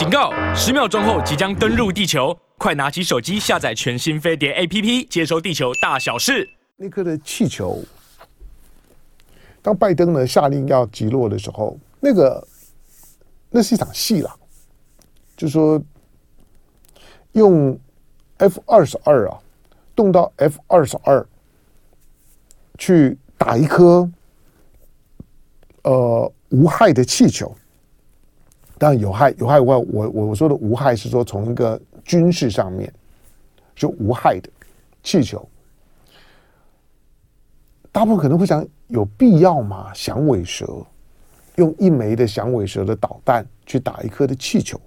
警告！十秒钟后即将登陆地球，快拿起手机下载全新飞碟 APP，接收地球大小事。那颗的气球，当拜登呢下令要击落的时候，那个那是一场戏了，就说用 F 二十二啊，动到 F 二十二去打一颗呃无害的气球。当然有害，有害无害。我我我说的无害是说从一个军事上面是无害的气球。大部分可能会想，有必要吗？响尾蛇用一枚的响尾蛇的导弹去打一颗的气球。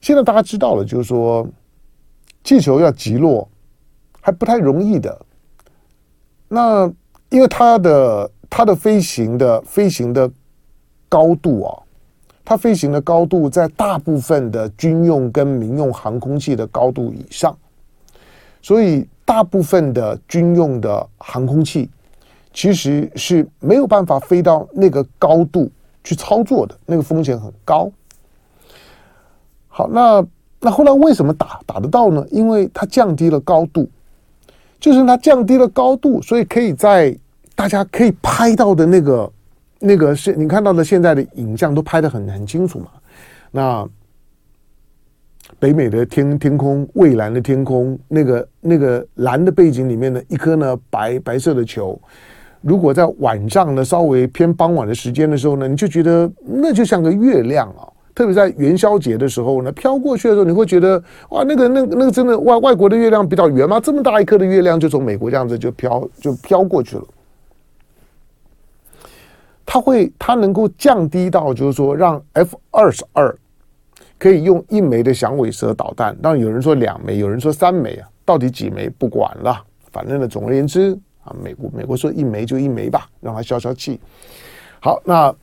现在大家知道了，就是说气球要击落还不太容易的。那因为它的它的飞行的飞行的高度啊。它飞行的高度在大部分的军用跟民用航空器的高度以上，所以大部分的军用的航空器其实是没有办法飞到那个高度去操作的，那个风险很高。好，那那后来为什么打打得到呢？因为它降低了高度，就是它降低了高度，所以可以在大家可以拍到的那个。那个是你看到的，现在的影像都拍得很很清楚嘛？那北美的天天空，蔚蓝的天空，那个那个蓝的背景里面的一颗呢白白色的球，如果在晚上呢稍微偏傍晚的时间的时候呢，你就觉得那就像个月亮啊。特别在元宵节的时候呢，飘过去的时候，你会觉得哇，那个那那个真的外外国的月亮比较圆吗？这么大一颗的月亮就从美国这样子就飘就飘过去了。它会，它能够降低到，就是说，让 F 二十二可以用一枚的响尾蛇导弹。当然有人说两枚，有人说三枚啊，到底几枚不管了，反正呢，总而言之啊，美国美国说一枚就一枚吧，让它消消气。好，那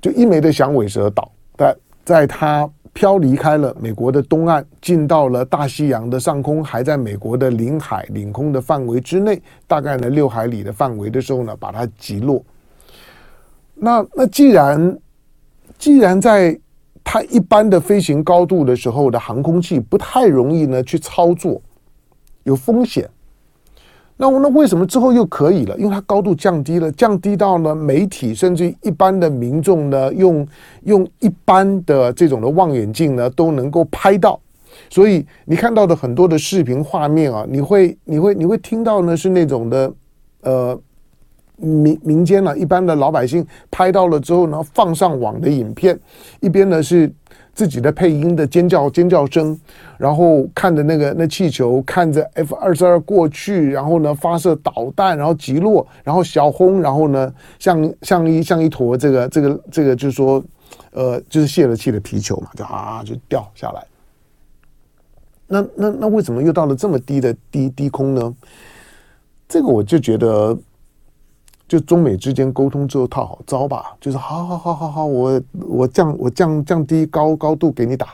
就一枚的响尾蛇导弹，在它飘离开了美国的东岸，进到了大西洋的上空，还在美国的领海领空的范围之内，大概呢六海里的范围的时候呢，把它击落。那那既然既然在它一般的飞行高度的时候的航空器不太容易呢去操作，有风险。那我那为什么之后又可以了？因为它高度降低了，降低到呢媒体甚至一般的民众呢，用用一般的这种的望远镜呢都能够拍到。所以你看到的很多的视频画面啊，你会你会你会听到呢是那种的呃。民民间呢、一般的老百姓拍到了之后呢，放上网的影片，一边呢是自己的配音的尖叫尖叫声，然后看着那个那气球，看着 F 二十二过去，然后呢发射导弹，然后击落，然后小轰，然后呢像像一像一坨这个这个这个就是说，呃，就是泄了气的皮球嘛，就啊就掉下来。那那那为什么又到了这么低的低低空呢？这个我就觉得。就中美之间沟通之后套好招吧，就是好好好好好，我我降我降降低高高度给你打，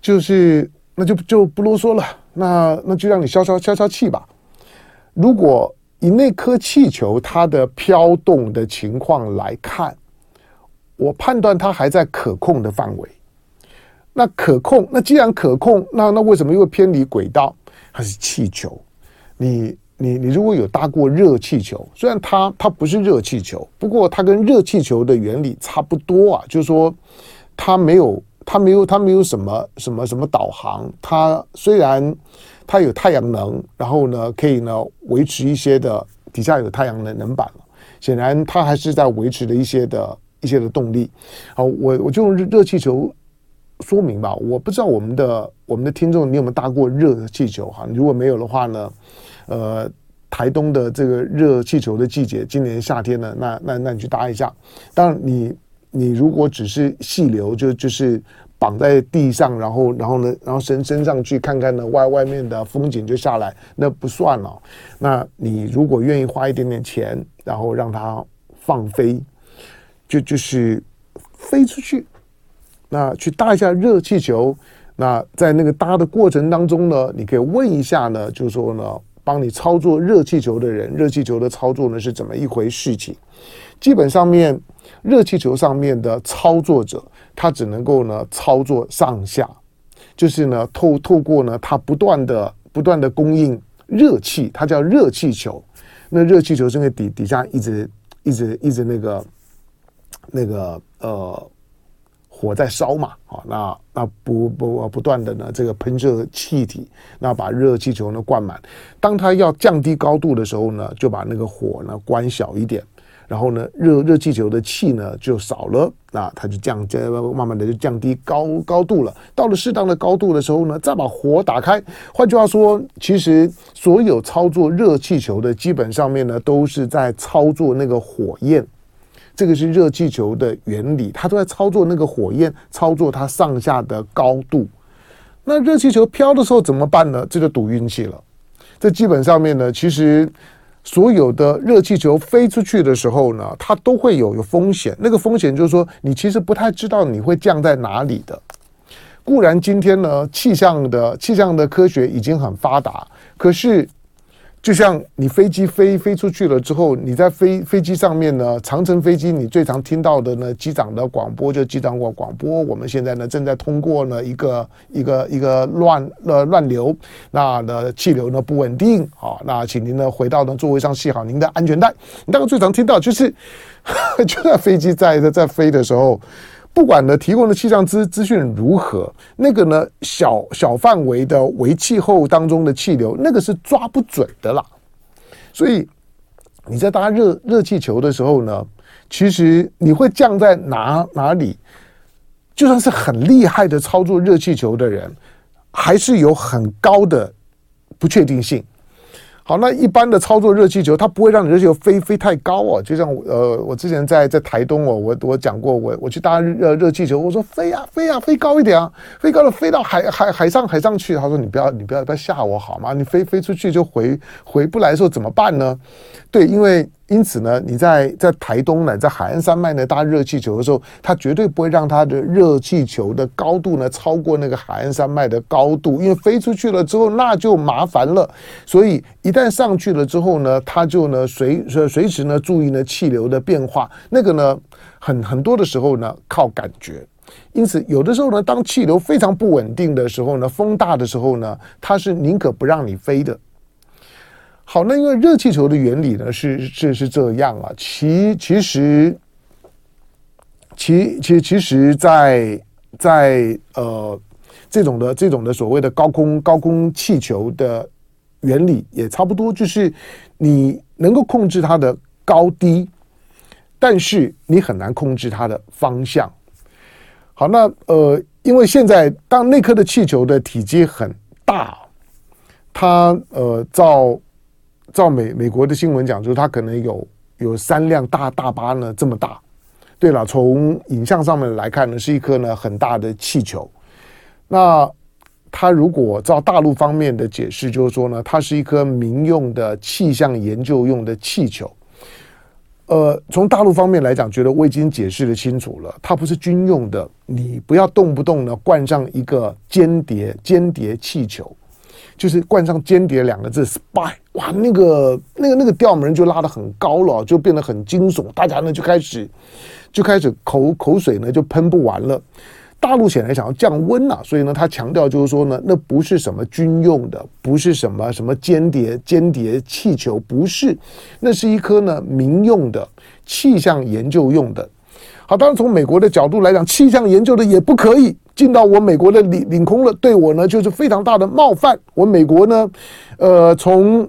就是那就就不啰嗦了，那那就让你消消消消气吧。如果以那颗气球它的飘动的情况来看，我判断它还在可控的范围。那可控，那既然可控，那那为什么又偏离轨道？它是气球，你。你你如果有搭过热气球，虽然它它不是热气球，不过它跟热气球的原理差不多啊，就是说它没有它没有它没有什么什么什么导航，它虽然它有太阳能，然后呢可以呢维持一些的底下有太阳能能板，显然它还是在维持的一些的一些的动力。好，我我就用热气球说明吧，我不知道我们的我们的听众你有没有搭过热气球哈？如果没有的话呢？呃，台东的这个热气球的季节，今年夏天呢，那那那你去搭一下。当然你，你如果只是细流，就就是绑在地上，然后然后呢，然后升升上去看看呢外外面的风景就下来，那不算了。那你如果愿意花一点点钱，然后让它放飞，就就是飞出去，那去搭一下热气球。那在那个搭的过程当中呢，你可以问一下呢，就是说呢。帮你操作热气球的人，热气球的操作呢是怎么一回事情？基本上面热气球上面的操作者，他只能够呢操作上下，就是呢透透过呢他不断的不断的供应热气，它叫热气球。那热气球是因为底底下一直一直一直那个那个呃。火在烧嘛，啊，那那不不不断的呢，这个喷射气体，那把热气球呢灌满。当它要降低高度的时候呢，就把那个火呢关小一点，然后呢，热热气球的气呢就少了，那它就降降，慢慢的就降低高高度了。到了适当的高度的时候呢，再把火打开。换句话说，其实所有操作热气球的，基本上面呢都是在操作那个火焰。这个是热气球的原理，它都在操作那个火焰，操作它上下的高度。那热气球飘的时候怎么办呢？这就赌运气了。这基本上面呢，其实所有的热气球飞出去的时候呢，它都会有有风险。那个风险就是说，你其实不太知道你会降在哪里的。固然今天呢，气象的气象的科学已经很发达，可是。就像你飞机飞飞出去了之后，你在飞飞机上面呢，长城飞机你最常听到的呢，机长的广播就机长广广播，我们现在呢正在通过呢一个一个一个乱呃乱流，那的气流呢不稳定，好，那请您呢回到呢座位上系好您的安全带。你大概最常听到就是，就在飞机在在飞的时候。不管呢提供的气象资资讯如何，那个呢小小范围的微气候当中的气流，那个是抓不准的啦。所以你在搭热热气球的时候呢，其实你会降在哪哪里，就算是很厉害的操作热气球的人，还是有很高的不确定性。好，那一般的操作热气球，它不会让你热气球飞飞太高哦。就像呃，我之前在在台东哦，我我讲过，我我去搭热热气球，我说飞呀飞呀，飞高一点啊，飞高了飞到海海海上海上去。他说你不要你不要不要吓我好吗？你飞飞出去就回回不来的时候怎么办呢？对，因为。因此呢，你在在台东呢，在海岸山脉呢搭热气球的时候，它绝对不会让它的热气球的高度呢超过那个海岸山脉的高度，因为飞出去了之后那就麻烦了。所以一旦上去了之后呢，它就呢随随时呢注意呢气流的变化，那个呢很很多的时候呢靠感觉。因此有的时候呢，当气流非常不稳定的时候呢，风大的时候呢，它是宁可不让你飞的。好，那因为热气球的原理呢是是是这样啊，其其实其其其实在在呃这种的这种的所谓的高空高空气球的原理也差不多，就是你能够控制它的高低，但是你很难控制它的方向。好，那呃，因为现在当那颗的气球的体积很大，它呃照。照美美国的新闻讲，就是它可能有有三辆大大巴呢这么大。对了，从影像上面来看呢，是一颗呢很大的气球。那它如果照大陆方面的解释，就是说呢，它是一颗民用的气象研究用的气球。呃，从大陆方面来讲，觉得我已经解释得清楚了，它不是军用的，你不要动不动呢冠上一个间谍间谍气球。就是冠上“间谍”两个字，spy，哇，那个、那个、那个调门就拉得很高了，就变得很惊悚，大家呢就开始就开始口口水呢就喷不完了。大陆显然想要降温呐、啊，所以呢，他强调就是说呢，那不是什么军用的，不是什么什么间谍间谍气球，不是，那是一颗呢民用的气象研究用的。好，当然从美国的角度来讲，气象研究的也不可以进到我美国的领领空了，对我呢就是非常大的冒犯。我美国呢，呃，从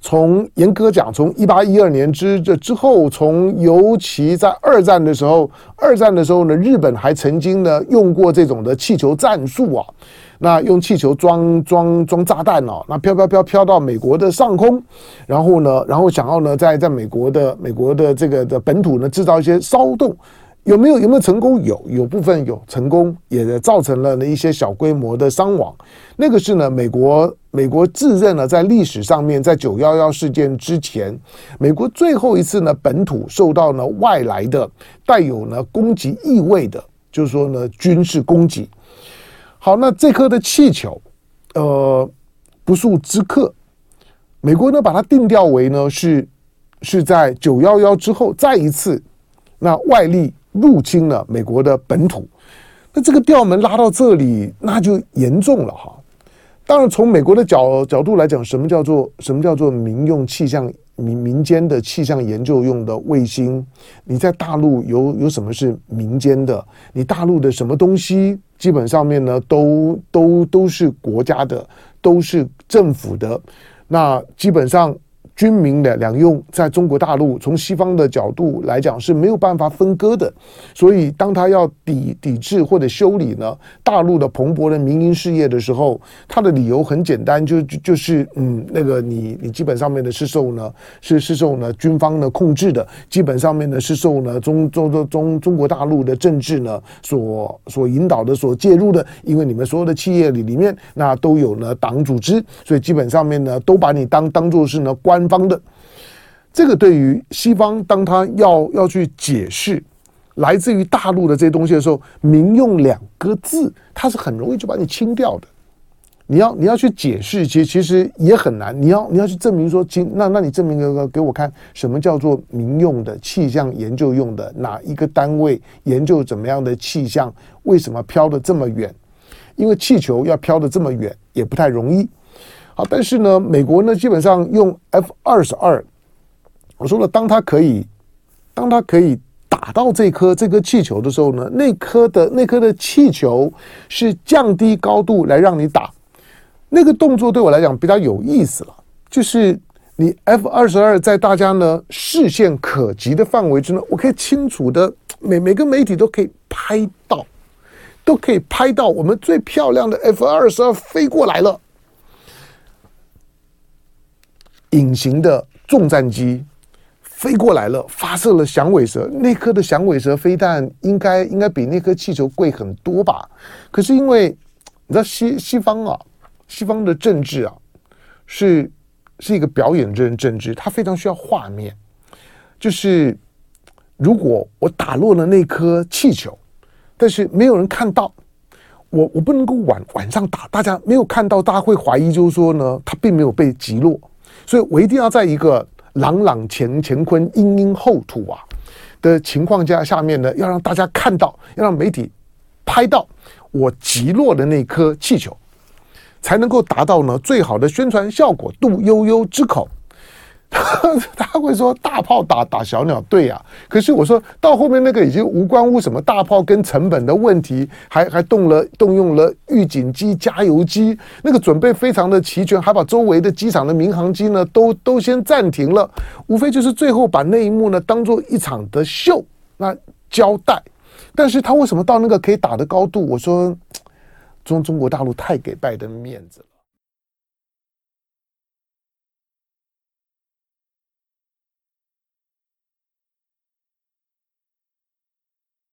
从严格讲，从一八一二年之这之后，从尤其在二战的时候，二战的时候呢，日本还曾经呢用过这种的气球战术啊。那用气球装装装炸弹哦，那飘飘飘飘到美国的上空，然后呢，然后想要呢，在在美国的美国的这个的本土呢制造一些骚动，有没有有没有成功？有，有部分有成功，也造成了呢一些小规模的伤亡。那个是呢，美国美国自认呢，在历史上面，在九幺幺事件之前，美国最后一次呢本土受到呢外来的带有呢攻击意味的，就是说呢军事攻击。好，那这颗的气球，呃，不速之客，美国呢把它定调为呢是是在九幺幺之后再一次，那外力入侵了美国的本土，那这个调门拉到这里，那就严重了哈。当然，从美国的角角度来讲，什么叫做什么叫做民用气象民民间的气象研究用的卫星？你在大陆有有什么是民间的？你大陆的什么东西，基本上面呢，都都都是国家的，都是政府的。那基本上。军民的两用，在中国大陆从西方的角度来讲是没有办法分割的，所以当他要抵抵制或者修理呢大陆的蓬勃的民营事业的时候，他的理由很简单，就就就是嗯，那个你你基本上面的是受呢是是受呢军方的控制的，基本上面呢是受呢中中中中中国大陆的政治呢所所引导的所介入的，因为你们所有的企业里里面那都有呢党组织，所以基本上面呢都把你当当做是呢官。方的这个对于西方，当他要要去解释来自于大陆的这些东西的时候，民用两个字，它是很容易就把你清掉的。你要你要去解释，其实其实也很难。你要你要去证明说，今那那你证明个给我看，什么叫做民用的气象研究用的哪一个单位研究怎么样的气象？为什么飘得这么远？因为气球要飘得这么远也不太容易。好，但是呢，美国呢，基本上用 F 二十二，我说了，当它可以，当它可以打到这颗这颗气球的时候呢，那颗的那颗的气球是降低高度来让你打，那个动作对我来讲比较有意思了，就是你 F 二十二在大家呢视线可及的范围之内，我可以清楚的每每个媒体都可以拍到，都可以拍到我们最漂亮的 F 二十二飞过来了。隐形的重战机飞过来了，发射了响尾蛇。那颗的响尾蛇飞弹应该应该比那颗气球贵很多吧？可是因为你知道西西方啊，西方的政治啊，是是一个表演政政治，它非常需要画面。就是如果我打落了那颗气球，但是没有人看到，我我不能够晚晚上打，大家没有看到，大家会怀疑，就是说呢，它并没有被击落。所以我一定要在一个朗朗前乾坤、殷殷厚土啊的情况下下面呢，要让大家看到，要让媒体拍到我击落的那颗气球，才能够达到呢最好的宣传效果。杜悠悠之口。他会说大炮打打小鸟，对呀。可是我说到后面那个已经无关乎什么大炮跟成本的问题，还还动了动用了预警机、加油机，那个准备非常的齐全，还把周围的机场的民航机呢都都先暂停了，无非就是最后把那一幕呢当做一场的秀，那交代。但是他为什么到那个可以打的高度？我说中中国大陆太给拜登面子了。